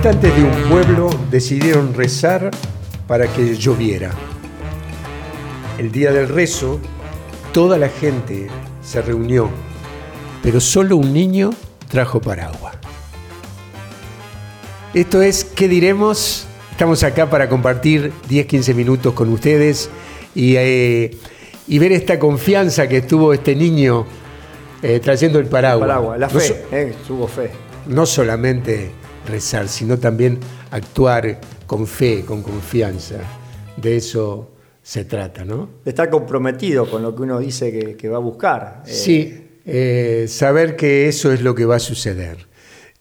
habitantes de un pueblo decidieron rezar para que lloviera. El día del rezo, toda la gente se reunió, pero solo un niño trajo paraguas. Esto es, ¿qué diremos? Estamos acá para compartir 10-15 minutos con ustedes y, eh, y, ver esta confianza que tuvo este niño eh, trayendo el paraguas. El paraguas, la fe, eh, tuvo fe. No solamente rezar, sino también actuar con fe, con confianza. De eso se trata, ¿no? De estar comprometido con lo que uno dice que, va a buscar. Sí, eh, saber que eso es lo que va a suceder.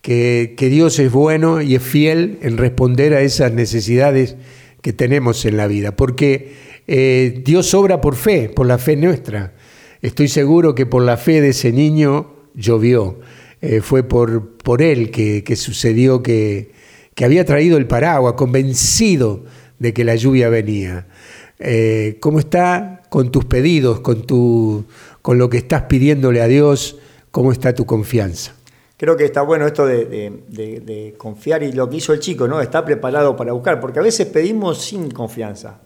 Que, Dios es bueno y es fiel en responder a esas necesidades que tenemos en la vida. Porque eh, Dios obra por fe, por la fe nuestra. Estoy seguro que por la fe de ese niño llovió. Eh, fue por, por él que, sucedió que, había traído el paraguas, convencido de que la lluvia venía. Eh, ¿Cómo está con tus pedidos, con, tu, con lo que estás pidiéndole a Dios? ¿Cómo está tu confianza? Creo que está bueno esto de, confiar y lo que hizo el chico, ¿no? Está preparado para buscar, porque a veces pedimos sin confianza.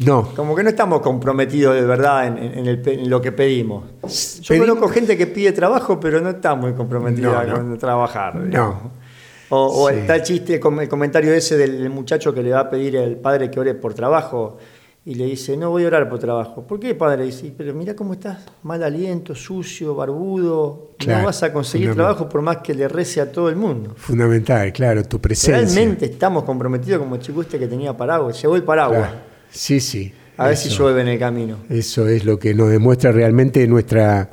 No. Como que no estamos comprometidos de verdad en, lo que pedimos. Yo conozco gente que pide trabajo, pero no está muy comprometida con trabajar. No. O, está el chiste, el comentario ese del muchacho que le va a pedir al padre que ore por trabajo y le dice, no voy a orar por trabajo. ¿Por qué, padre? Dice, pero mira cómo estás, mal aliento, sucio, barbudo. no vas a conseguir trabajo por más que le rece a todo el mundo. Fundamental, claro, tu presencia. Realmente estamos comprometidos como el chico este que tenía paraguas. Llevó el paraguas. Sí, sí. A ver si llueve en el camino. Eso es lo que nos demuestra realmente nuestra,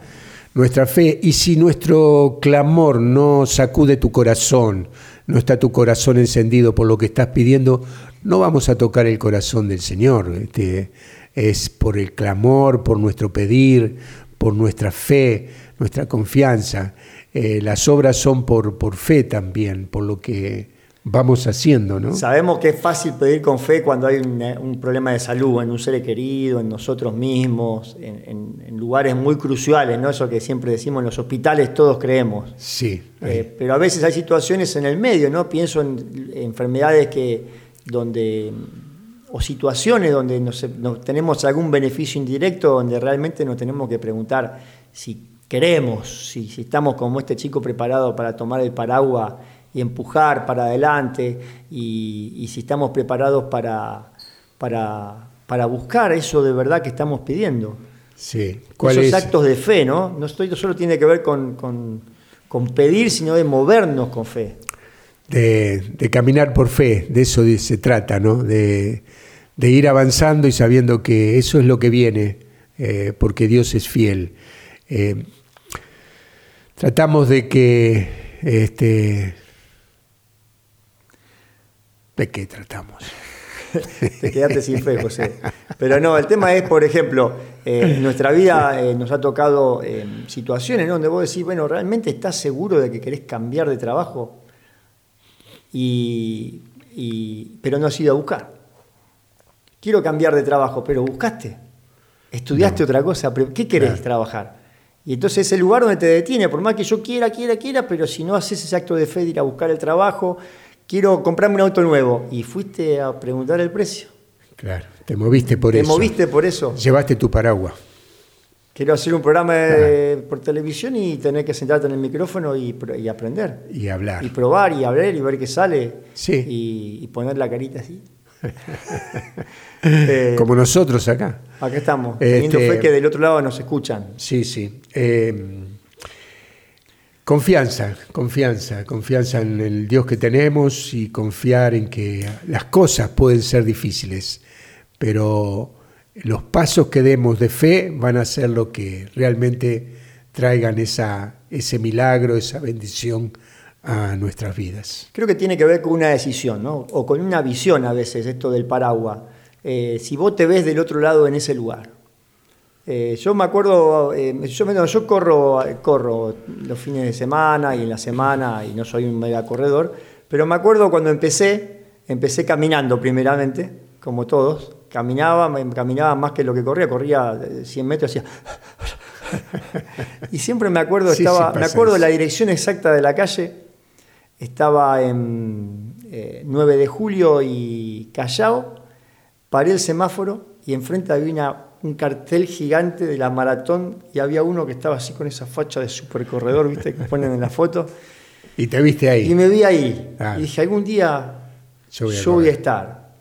nuestra fe. Y si nuestro clamor no sacude tu corazón, no está tu corazón encendido por lo que estás pidiendo, no vamos a tocar el corazón del Señor. Este, es por el clamor, por nuestro pedir, por nuestra fe, nuestra confianza. Eh, las obras son por, por fe también, por lo que vamos haciendo, ¿no? Sabemos que es fácil pedir con fe cuando hay un, problema de salud, en un ser querido, en nosotros mismos, en, lugares muy cruciales, ¿no? Eso que siempre decimos en los hospitales todos creemos. Sí. Eh, pero a veces hay situaciones en el medio, ¿no? Pienso en enfermedades que donde o situaciones donde nos, tenemos algún beneficio indirecto, donde realmente nos tenemos que preguntar si queremos, si, si estamos como este chico preparado para tomar el paraguas y empujar para adelante y, si estamos preparados para, para, buscar eso de verdad que estamos pidiendo. Sí. Esos actos de fe, ¿no? No estoy, solo tiene que ver con, pedir, sino de movernos con fe. De, caminar por fe, de eso se trata, ¿no? De, ir avanzando y sabiendo que eso es lo que viene, eh, porque Dios es fiel. Eh, tratamos de que este, ¿De qué tratamos? Te quedaste sin fe, José. Pero no, el tema es, por ejemplo, eh, en nuestra vida eh, nos ha tocado eh, situaciones donde vos decís, bueno, ¿realmente estás seguro de que querés cambiar de trabajo? Y, pero no has ido a buscar. Quiero cambiar de trabajo, pero buscaste. Estudiaste otra cosa, pero ¿qué querés trabajar? Y entonces es el lugar donde te detiene, por más que yo quiera, quiera, quiera, pero si no haces ese acto de fe de ir a buscar el trabajo, quiero comprarme un auto nuevo. Y fuiste a preguntar el precio. Claro, te moviste por eso. Te moviste por eso. Llevaste tu paraguas. Quiero hacer un programa por televisión y tener que sentarte en el micrófono y, aprender. Y hablar. Y probar y hablar y ver qué sale. Sí. Y, poner la carita así. Eh, Como nosotros acá. Acá estamos. Teniendo este, fe que del otro lado nos escuchan. Sí, sí. Eh, Confianza, confianza, confianza en el Dios que tenemos y confiar en que las cosas pueden ser difíciles, pero los pasos que demos de fe van a ser lo que realmente traigan esa, ese milagro, esa bendición a nuestras vidas. Creo que tiene que ver con una decisión, ¿no? o con una visión a veces, esto del paraguas. Eh, si vos te ves del otro lado en ese lugar, eh, yo me acuerdo, eh, yo, yo corro, corro los fines de semana y en la semana y no soy un mega corredor, pero me acuerdo cuando empecé, empecé caminando primeramente, como todos, caminaba, caminaba más que lo que corría, corría 100 metros, hacía... y siempre me acuerdo, estaba, me acuerdo la dirección exacta de la calle. Estaba en 9 de julio y Callao, paré el semáforo y enfrente había un cartel gigante de la maratón y había uno que estaba así con esa facha de supercorredor, ¿viste? Que ponen en la foto. Y te viste ahí. Y me vi ahí. Y dije, algún día yo voy a, estar.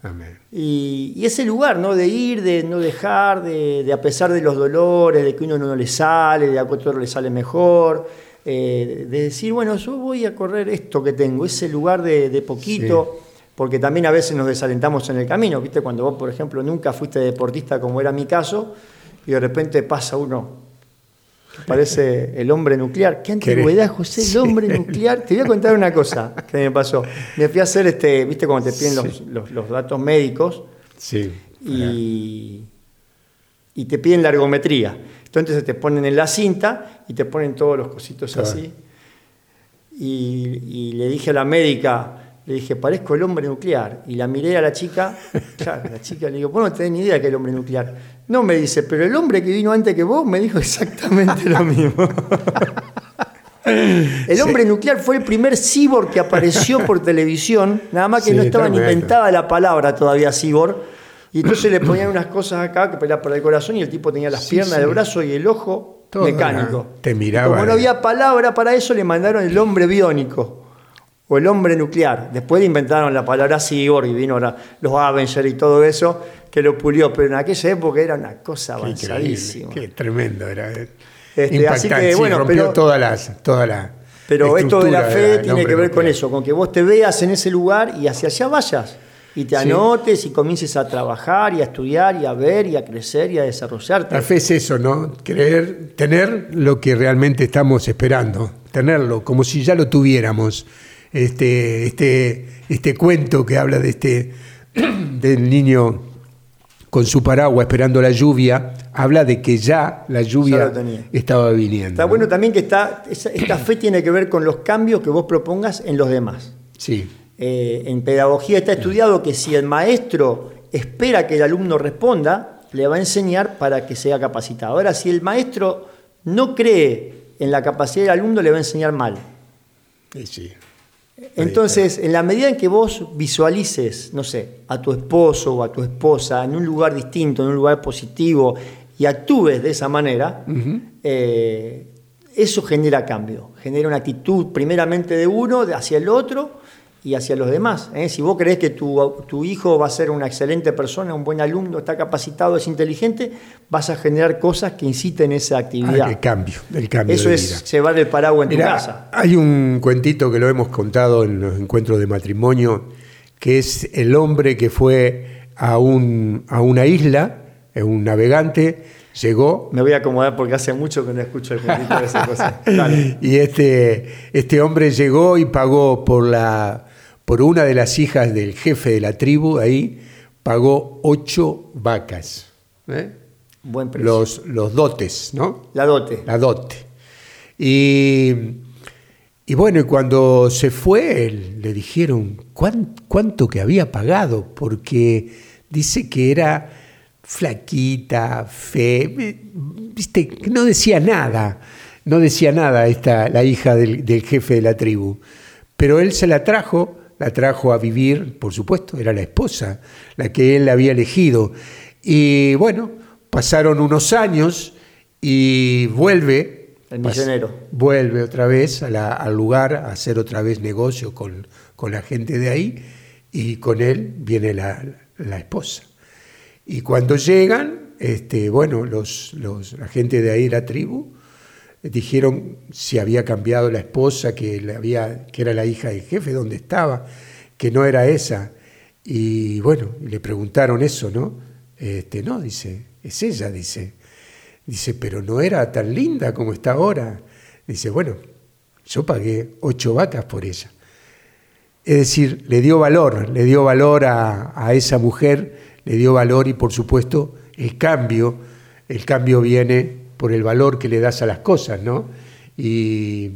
Y, ese lugar, ¿no? De ir, de no dejar, de, a pesar de los dolores, de que uno no le sale, de a otro le sale mejor, eh, de decir, bueno, yo voy a correr esto que tengo, ese lugar de, poquito porque también a veces nos desalentamos en el camino, ¿viste? Cuando vos, por ejemplo, nunca fuiste deportista como era mi caso, y de repente pasa uno parece el hombre nuclear. ¿Qué antigüedad, José, el hombre nuclear? Te voy a contar una cosa que me pasó. Me fui a hacer, este, ¿viste? Cuando te piden los, datos médicos. Sí. Y, y te piden la ergometría. Entonces te ponen en la cinta y te ponen todos los cositos así. Y, y le dije a la médica, le dije, parezco el hombre nuclear. Y la miré a la chica, claro, la chica le digo, vos no tenés ni idea que es el hombre nuclear. No, me dice, pero el hombre que vino antes que vos me dijo exactamente lo mismo. El hombre nuclear fue el primer cyborg que apareció por televisión, nada más que no estaba ni inventada la palabra todavía cyborg. Y entonces le ponían unas cosas acá que para el corazón y el tipo tenía las piernas, el brazo y el ojo mecánico. Te miraba. como no había palabra para eso, le mandaron el hombre biónico o el hombre nuclear. Después inventaron la palabra cyborg y vino los Avengers y todo eso que lo pulió, pero en aquella época era una cosa avanzadísima. Qué, tremendo era. Eh. Este, así que bueno, rompió pero, todas las, toda la Pero esto de la fe tiene que ver con eso, con que vos te veas en ese lugar y hacia allá vayas. Y te anotes y comiences a trabajar y a estudiar y a ver y a crecer y a desarrollarte. La fe es eso, ¿no? Creer, tener lo que realmente estamos esperando, tenerlo como si ya lo tuviéramos este, este, este cuento que habla de este, del niño con su paraguas esperando la lluvia, habla de que ya la lluvia estaba viniendo. Está bueno también que está, esta fe tiene que ver con los cambios que vos propongas en los demás. Sí. Eh, en pedagogía está estudiado que si el maestro espera que el alumno responda, le va a enseñar para que sea capacitado. Ahora, si el maestro no cree en la capacidad del alumno, le va a enseñar mal. Sí, sí. Entonces, en la medida en que vos visualices, no sé, a tu esposo o a tu esposa en un lugar distinto, en un lugar positivo, y actúes de esa manera, eh, eso genera cambio, genera una actitud primeramente de uno hacia el otro y hacia los demás. ¿eh? Si vos crees que tu, hijo va a ser una excelente persona, un buen alumno, está capacitado, es inteligente, vas a generar cosas que inciten esa actividad. Ah, el cambio, el cambio. Eso es llevar el paraguas en tu casa. Hay un cuentito que lo hemos contado en los encuentros de matrimonio, que es el hombre que fue a, un, a una isla, un navegante, llegó. Me voy a acomodar porque hace mucho que no escucho el cuentito de esa cosa. y este, este hombre llegó y pagó por la por una de las hijas del jefe de la tribu, ahí pagó ocho vacas. ¿eh? Buen precio. Los, los dotes, ¿no? La dote. La dote. Y, y bueno, y cuando se fue, le dijeron cuánto que había pagado, porque dice que era flaquita, fe, viste, no decía nada, no decía nada esta, la hija del, del jefe de la tribu. Pero él se la trajo la trajo a vivir, por supuesto, era la esposa, la que él había elegido. Y bueno, pasaron unos años y vuelve. El misionero. Vuelve otra vez al lugar a hacer otra vez negocio con, la gente de ahí y con él viene la, esposa. Y cuando llegan, este, bueno, los, los, la gente de ahí, la tribu, dijeron si había cambiado la esposa, que, había, que era la hija del jefe, dónde estaba, que no era esa. Y bueno, le preguntaron eso, ¿no? Este, no, dice, es ella, dice. Dice, pero no era tan linda como está ahora. Dice, bueno, yo pagué ocho vacas por ella. Es decir, le dio valor, le dio valor a, a esa mujer, le dio valor y por supuesto el cambio, el cambio viene por el valor que le das a las cosas, ¿no? Y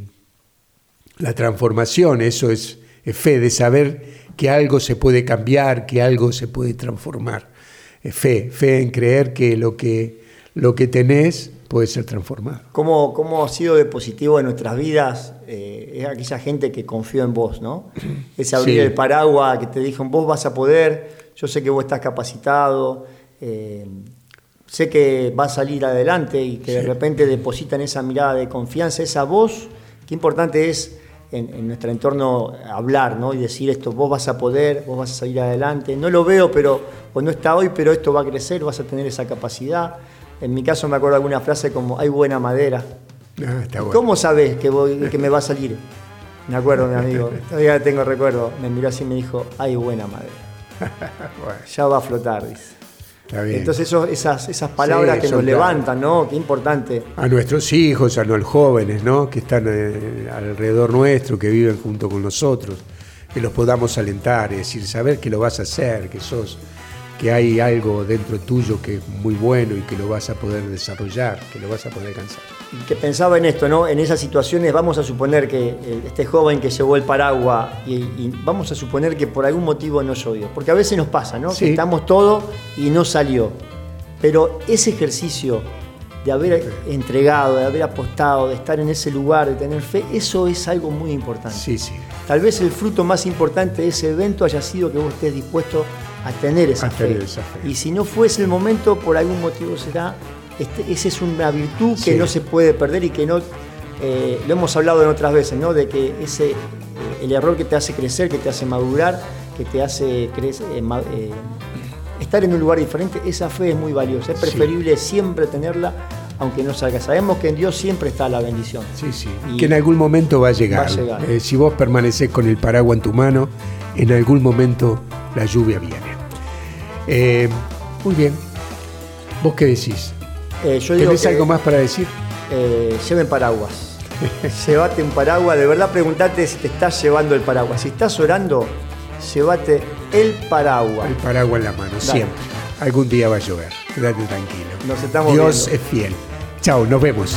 la transformación, eso es, fe, de saber que algo se puede cambiar, que algo se puede transformar. Es fe, fe en creer que lo que, lo que tenés, puede ser transformado. ¿Cómo, cómo ha sido de positivo en nuestras vidas eh, es aquella gente que confió en vos, ¿no? Ese abrir Sí. el paraguas que te dijo, vos vas a poder, yo sé que vos estás capacitado, eh, sé que vas a salir adelante y que de repente depositan esa mirada de confianza, esa voz, qué importante es en, en nuestro entorno hablar, ¿no? Y decir esto, vos vas a poder, vos vas a salir adelante. No lo veo, pero, o no está hoy, pero esto va a crecer, vas a tener esa capacidad. En mi caso me acuerdo alguna frase como, hay buena madera. Ah, está bueno. ¿Cómo sabes que, voy, que me va a salir? Me acuerdo, mi amigo, todavía tengo recuerdo. Me miró así y me dijo, hay buena madera. Bueno, Ya va a flotar, dice. Entonces eso- esas, esas palabras Sí, que nos levantan, ¿no? Qué importante. a nuestros hijos, a los jóvenes, ¿no? Que están eh, alrededor nuestro, que viven junto con nosotros, que los podamos alentar, es decir, saber que lo vas a hacer, que sos, que hay algo dentro tuyo que es muy bueno y que lo vas a poder desarrollar, que lo vas a poder alcanzar. Y que pensaba en esto, ¿no? En esas situaciones vamos a suponer que eh, este joven que llevó el paraguas y, y vamos a suponer que por algún motivo no llovió. Porque a veces nos pasa, ¿no? Sí. Que estamos todo y no salió. Pero ese ejercicio de haber entregado, de haber apostado, de estar en ese lugar, de tener fe, eso es algo muy importante. Sí, sí. Tal vez el fruto más importante de ese evento haya sido que vos estés dispuesto a tener esa, A fe. tener esa fe. Y si no fuese el momento, por algún motivo será, este, esa es una virtud que Sí. no se puede perder y que no, eh, lo hemos hablado en otras veces, ¿no? De que ese, eh, el error que te hace crecer, que te hace madurar, que te hace crecer, eh, estar en un lugar diferente, esa fe es muy valiosa. Es Sí. preferible siempre tenerla, aunque no salga. Sabemos que en Dios siempre está la bendición. Sí, sí. Y- que en algún momento va a llegar. Va a llegar. Eh, si vos permanecés con el paraguas en tu mano, en algún momento la lluvia viene. Eh, muy bien. ¿Vos qué decís? Eh, yo digo ¿Tenés que- algo más para decir? eh, lleven paraguas. llévate un paraguas. De verdad, preguntate si te estás llevando el paraguas. Si estás orando, llévate el paraguas. El paraguas en la mano, Dale. siempre. Algún día va a llover. Quédate tranquilo. Nos estamos Dios viendo. es fiel. Chao, nos vemos.